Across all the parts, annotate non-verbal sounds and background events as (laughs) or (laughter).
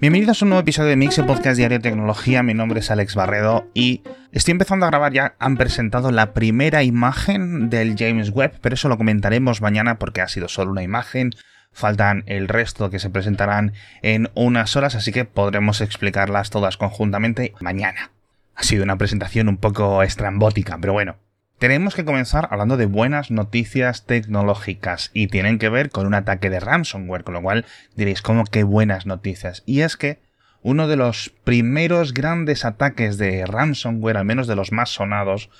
Bienvenidos a un nuevo episodio de Mixio Podcast Diario de Tecnología. Mi nombre es Alex Barredo y estoy empezando a grabar ya. Han presentado la primera imagen del James Webb, pero eso lo comentaremos mañana porque ha sido solo una imagen. Faltan el resto que se presentarán en unas horas, así que podremos explicarlas todas conjuntamente mañana. Ha sido una presentación un poco estrambótica, pero bueno, tenemos que comenzar hablando de buenas noticias tecnológicas y tienen que ver con un ataque de ransomware, con lo cual diréis, ¿cómo qué buenas noticias? Y es que uno de los primeros grandes ataques de ransomware, al menos de los más sonados,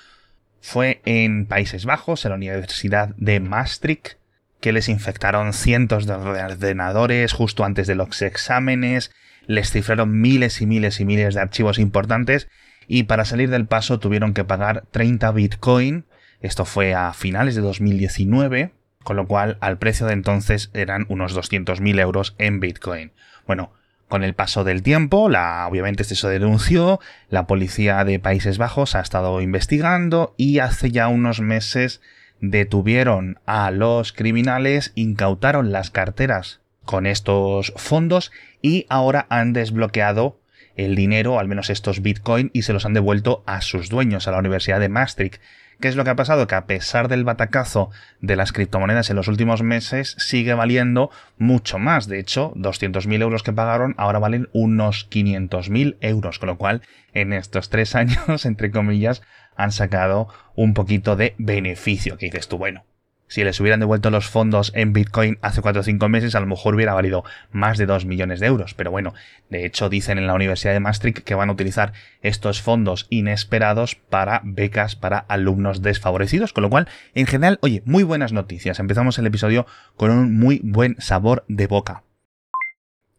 fue en Países Bajos, en la Universidad de Maastricht, que les infectaron cientos de ordenadores justo antes de los exámenes, les cifraron miles y miles y miles de archivos importantes y para salir del paso tuvieron que pagar 30 Bitcoin. Esto fue a finales de 2019, con lo cual al precio de entonces eran unos 200.000 euros en Bitcoin. Bueno, con el paso del tiempo, la, obviamente se denunció, la policía de Países Bajos ha estado investigando y hace ya unos meses detuvieron a los criminales, incautaron las carteras con estos fondos y ahora han desbloqueado el dinero, al menos estos Bitcoin, y se los han devuelto a sus dueños, a la Universidad de Maastricht. ¿Qué es lo que ha pasado? Que a pesar del batacazo de las criptomonedas en los últimos meses, sigue valiendo mucho más. De hecho, 200.000 euros que pagaron ahora valen unos 500.000 euros, con lo cual en estos tres (laughs) años, entre comillas, han sacado un poquito de beneficio. Que dices tú, bueno, si les hubieran devuelto los fondos en Bitcoin hace 4 o 5 meses, a lo mejor hubiera valido más de 2 millones de euros. Pero bueno, de hecho dicen en la Universidad de Maastricht que van a utilizar estos fondos inesperados para becas para alumnos desfavorecidos. Con lo cual, en general, oye, muy buenas noticias. Empezamos el episodio con un muy buen sabor de boca.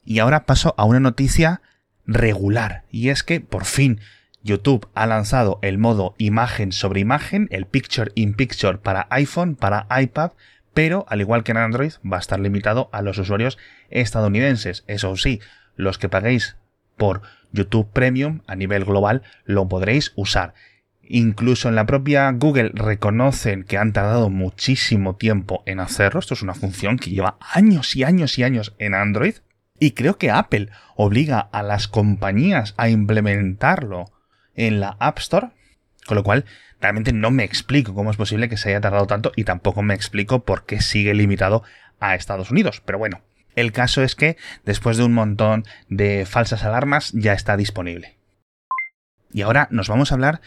Y ahora paso a una noticia regular. Y es que, por fin, YouTube ha lanzado el modo imagen sobre imagen, el Picture in Picture para iPhone, para iPad, pero al igual que en Android va a estar limitado a los usuarios estadounidenses. Eso sí, los que paguéis por YouTube Premium a nivel global lo podréis usar. Incluso en la propia Google reconocen que han tardado muchísimo tiempo en hacerlo. Esto es una función que lleva años y años y años en Android. Y creo que Apple obliga a las compañías a implementarlo en la App Store, con lo cual realmente no me explico cómo es posible que se haya tardado tanto y tampoco me explico por qué sigue limitado a Estados Unidos. Pero bueno, el caso es que después de un montón de falsas alarmas ya está disponible. Y ahora nos vamos a hablar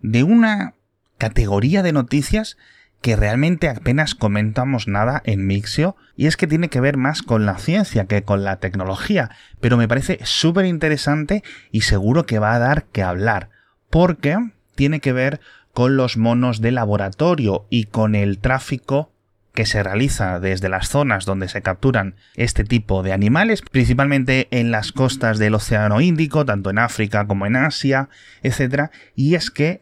de una categoría de noticias que realmente apenas comentamos nada en Mixio y es que tiene que ver más con la ciencia que con la tecnología, pero me parece súper interesante y seguro que va a dar que hablar, porque tiene que ver con los monos de laboratorio y con el tráfico que se realiza desde las zonas donde se capturan este tipo de animales, principalmente en las costas del Océano Índico, tanto en África como en Asia, etc. Y es que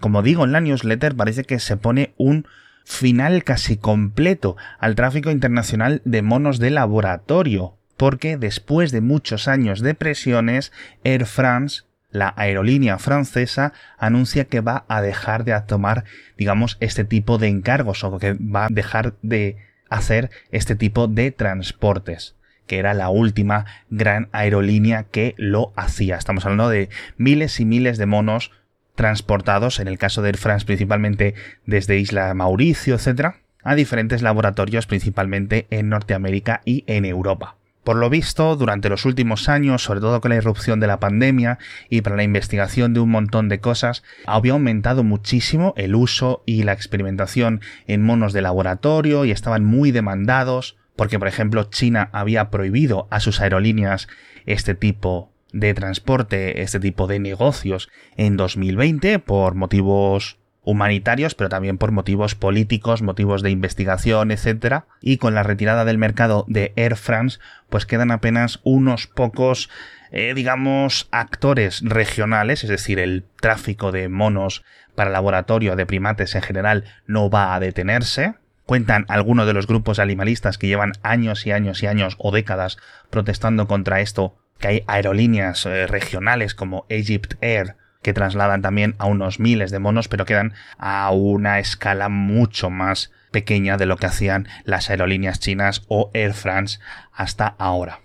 como digo en la newsletter, parece que se pone un final casi completo al tráfico internacional de monos de laboratorio, porque después de muchos años de presiones, Air France la aerolínea francesa anuncia que va a dejar de tomar, digamos, este tipo de encargos o que va a dejar de hacer este tipo de transportes que era la última gran aerolínea que lo hacía. Estamos hablando de miles y miles de monos transportados, en el caso de Air France principalmente desde Isla Mauricio, etc., a diferentes laboratorios principalmente en Norteamérica y en Europa. Por lo visto, durante los últimos años, sobre todo con la irrupción de la pandemia y para la investigación de un montón de cosas, había aumentado muchísimo el uso y la experimentación en monos de laboratorio y estaban muy demandados, porque por ejemplo China había prohibido a sus aerolíneas este tipo de transporte, este tipo de negocios en 2020 por motivos humanitarios, pero también por motivos políticos, motivos de investigación, etc. Y con la retirada del mercado de Air France, pues quedan apenas unos pocos, eh, digamos, actores regionales, es decir, el tráfico de monos para laboratorio de primates en general no va a detenerse. Cuentan algunos de los grupos animalistas que llevan años y años y años o décadas protestando contra esto que hay aerolíneas eh, regionales como Egypt Air que trasladan también a unos miles de monos, pero quedan a una escala mucho más pequeña de lo que hacían las aerolíneas chinas o Air France hasta ahora.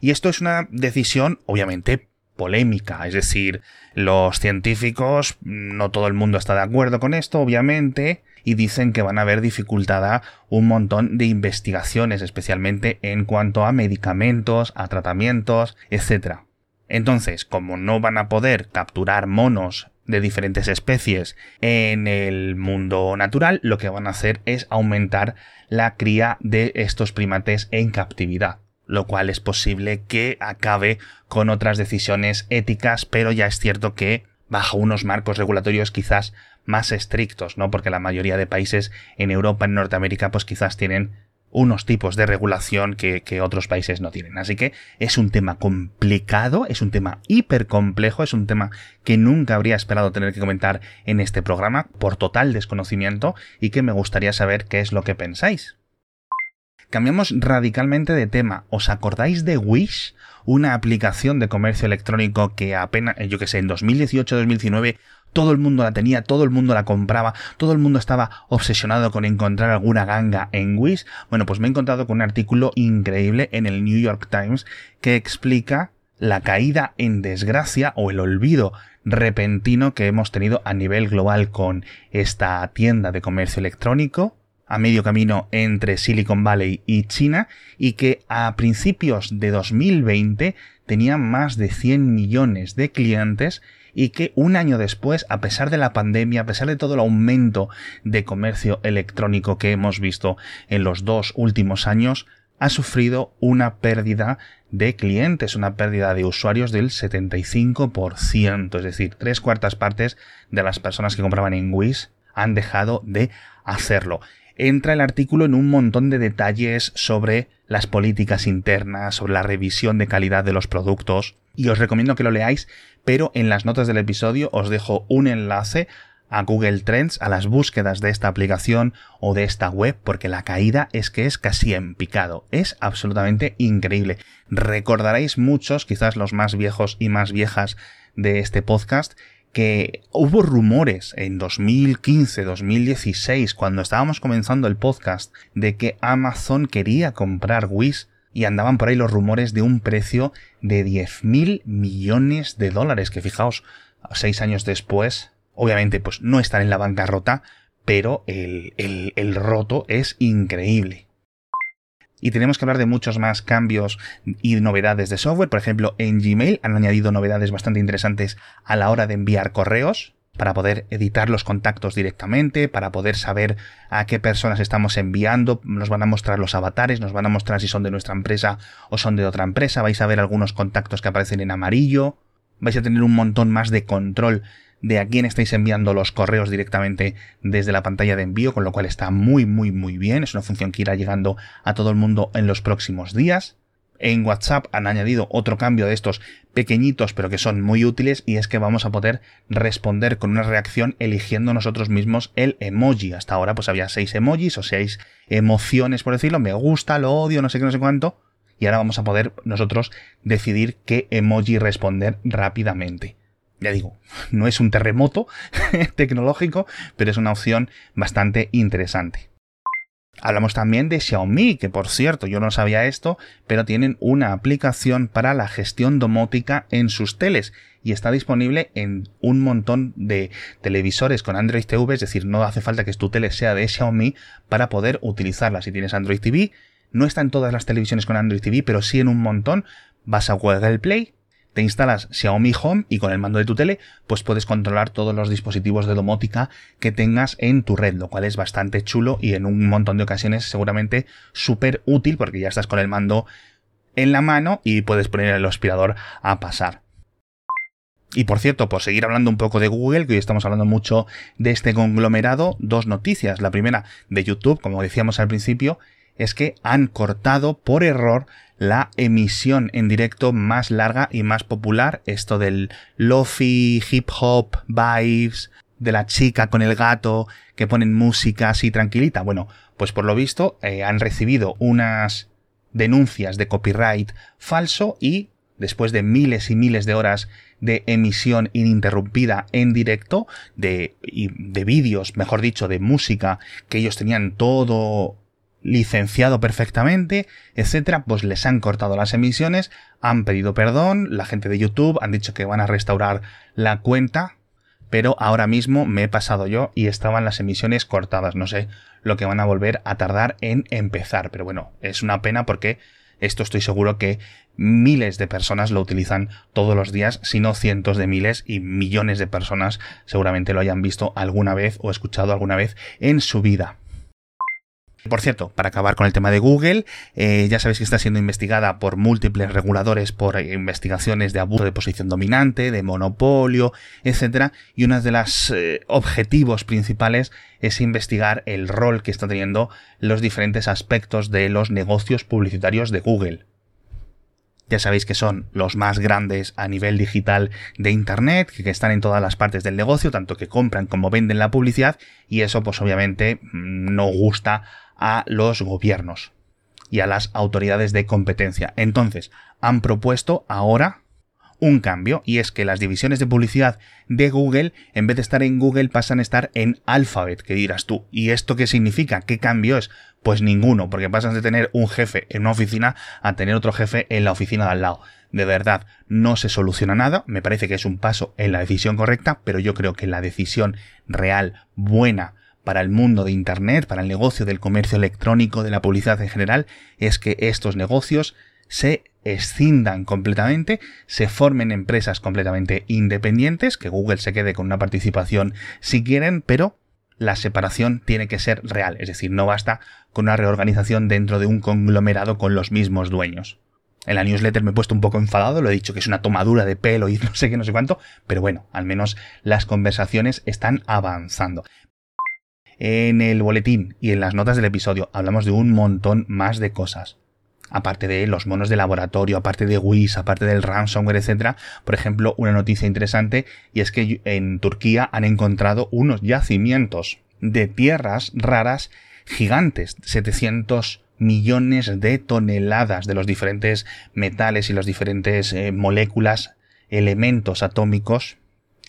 Y esto es una decisión, obviamente, polémica, es decir, los científicos, no todo el mundo está de acuerdo con esto, obviamente, y dicen que van a haber dificultada un montón de investigaciones, especialmente en cuanto a medicamentos, a tratamientos, etc. Entonces, como no van a poder capturar monos de diferentes especies en el mundo natural, lo que van a hacer es aumentar la cría de estos primates en captividad lo cual es posible que acabe con otras decisiones éticas, pero ya es cierto que bajo unos marcos regulatorios quizás más estrictos, ¿no? Porque la mayoría de países en Europa, en Norteamérica, pues quizás tienen unos tipos de regulación que, que, otros países no tienen. Así que es un tema complicado, es un tema hiper complejo, es un tema que nunca habría esperado tener que comentar en este programa por total desconocimiento y que me gustaría saber qué es lo que pensáis. Cambiamos radicalmente de tema. ¿Os acordáis de Wish? Una aplicación de comercio electrónico que apenas, eh, yo que sé, en 2018-2019 todo el mundo la tenía, todo el mundo la compraba, todo el mundo estaba obsesionado con encontrar alguna ganga en Wish. Bueno, pues me he encontrado con un artículo increíble en el New York Times que explica la caída en desgracia o el olvido repentino que hemos tenido a nivel global con esta tienda de comercio electrónico a medio camino entre Silicon Valley y China y que a principios de 2020 tenía más de 100 millones de clientes y que un año después, a pesar de la pandemia, a pesar de todo el aumento de comercio electrónico que hemos visto en los dos últimos años, ha sufrido una pérdida de clientes, una pérdida de usuarios del 75%, es decir, tres cuartas partes de las personas que compraban en Wish han dejado de hacerlo entra el artículo en un montón de detalles sobre las políticas internas, sobre la revisión de calidad de los productos, y os recomiendo que lo leáis, pero en las notas del episodio os dejo un enlace a Google Trends, a las búsquedas de esta aplicación o de esta web, porque la caída es que es casi en picado. Es absolutamente increíble. Recordaréis muchos, quizás los más viejos y más viejas de este podcast, que hubo rumores en 2015, 2016, cuando estábamos comenzando el podcast, de que Amazon quería comprar Wish y andaban por ahí los rumores de un precio de 10 mil millones de dólares, que fijaos, seis años después, obviamente pues no están en la bancarrota, pero el, el, el roto es increíble. Y tenemos que hablar de muchos más cambios y novedades de software. Por ejemplo, en Gmail han añadido novedades bastante interesantes a la hora de enviar correos para poder editar los contactos directamente, para poder saber a qué personas estamos enviando, nos van a mostrar los avatares, nos van a mostrar si son de nuestra empresa o son de otra empresa, vais a ver algunos contactos que aparecen en amarillo, vais a tener un montón más de control de a quién estáis enviando los correos directamente desde la pantalla de envío, con lo cual está muy, muy, muy bien. Es una función que irá llegando a todo el mundo en los próximos días. En WhatsApp han añadido otro cambio de estos pequeñitos pero que son muy útiles y es que vamos a poder responder con una reacción eligiendo nosotros mismos el emoji. Hasta ahora pues había seis emojis o seis emociones por decirlo, me gusta, lo odio, no sé qué, no sé cuánto. Y ahora vamos a poder nosotros decidir qué emoji responder rápidamente. Ya digo, no es un terremoto (laughs) tecnológico, pero es una opción bastante interesante. Hablamos también de Xiaomi, que por cierto yo no sabía esto, pero tienen una aplicación para la gestión domótica en sus teles y está disponible en un montón de televisores con Android TV, es decir, no hace falta que tu tele sea de Xiaomi para poder utilizarla. Si tienes Android TV, no está en todas las televisiones con Android TV, pero sí en un montón. Vas a Google Play, te instalas Xiaomi Home y con el mando de tu tele pues puedes controlar todos los dispositivos de domótica que tengas en tu red, lo cual es bastante chulo y en un montón de ocasiones seguramente súper útil porque ya estás con el mando en la mano y puedes poner el aspirador a pasar. Y por cierto, por seguir hablando un poco de Google, que hoy estamos hablando mucho de este conglomerado, dos noticias. La primera de YouTube, como decíamos al principio, es que han cortado por error la emisión en directo más larga y más popular, esto del lofi, hip hop, vibes, de la chica con el gato, que ponen música así tranquilita. Bueno, pues por lo visto eh, han recibido unas denuncias de copyright falso y después de miles y miles de horas de emisión ininterrumpida en directo de, de vídeos, mejor dicho, de música que ellos tenían todo licenciado perfectamente, etcétera, pues les han cortado las emisiones, han pedido perdón, la gente de YouTube han dicho que van a restaurar la cuenta, pero ahora mismo me he pasado yo y estaban las emisiones cortadas, no sé lo que van a volver a tardar en empezar, pero bueno, es una pena porque esto estoy seguro que miles de personas lo utilizan todos los días, si no cientos de miles y millones de personas seguramente lo hayan visto alguna vez o escuchado alguna vez en su vida. Por cierto, para acabar con el tema de Google, eh, ya sabéis que está siendo investigada por múltiples reguladores por investigaciones de abuso de posición dominante, de monopolio, etc. Y uno de los eh, objetivos principales es investigar el rol que está teniendo los diferentes aspectos de los negocios publicitarios de Google. Ya sabéis que son los más grandes a nivel digital de Internet, que están en todas las partes del negocio, tanto que compran como venden la publicidad, y eso pues obviamente mm, no gusta a los gobiernos y a las autoridades de competencia. Entonces, han propuesto ahora un cambio y es que las divisiones de publicidad de Google, en vez de estar en Google, pasan a estar en Alphabet, que dirás tú. ¿Y esto qué significa? ¿Qué cambio es? Pues ninguno, porque pasan de tener un jefe en una oficina a tener otro jefe en la oficina de al lado. De verdad, no se soluciona nada, me parece que es un paso en la decisión correcta, pero yo creo que la decisión real, buena, para el mundo de Internet, para el negocio del comercio electrónico, de la publicidad en general, es que estos negocios se escindan completamente, se formen empresas completamente independientes, que Google se quede con una participación si quieren, pero la separación tiene que ser real, es decir, no basta con una reorganización dentro de un conglomerado con los mismos dueños. En la newsletter me he puesto un poco enfadado, lo he dicho que es una tomadura de pelo y (laughs) no sé qué, no sé cuánto, pero bueno, al menos las conversaciones están avanzando. En el boletín y en las notas del episodio hablamos de un montón más de cosas. Aparte de los monos de laboratorio, aparte de WIS, aparte del ransomware, etcétera, por ejemplo, una noticia interesante y es que en Turquía han encontrado unos yacimientos de tierras raras gigantes, 700 millones de toneladas de los diferentes metales y las diferentes eh, moléculas, elementos atómicos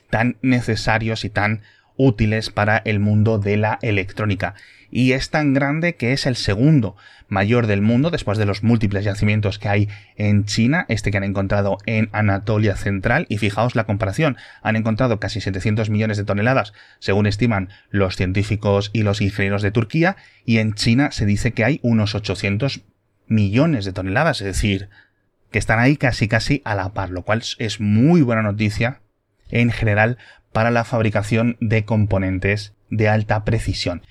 tan necesarios y tan útiles para el mundo de la electrónica. Y es tan grande que es el segundo mayor del mundo después de los múltiples yacimientos que hay en China, este que han encontrado en Anatolia Central. Y fijaos la comparación, han encontrado casi 700 millones de toneladas según estiman los científicos y los ingenieros de Turquía y en China se dice que hay unos 800 millones de toneladas, es decir, que están ahí casi casi a la par, lo cual es muy buena noticia en general para la fabricación de componentes de alta precisión.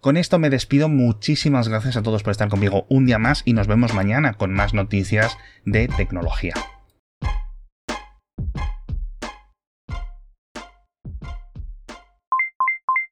Con esto me despido, muchísimas gracias a todos por estar conmigo un día más y nos vemos mañana con más noticias de tecnología.